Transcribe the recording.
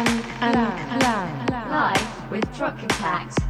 and, and, and, live with Truck Impact.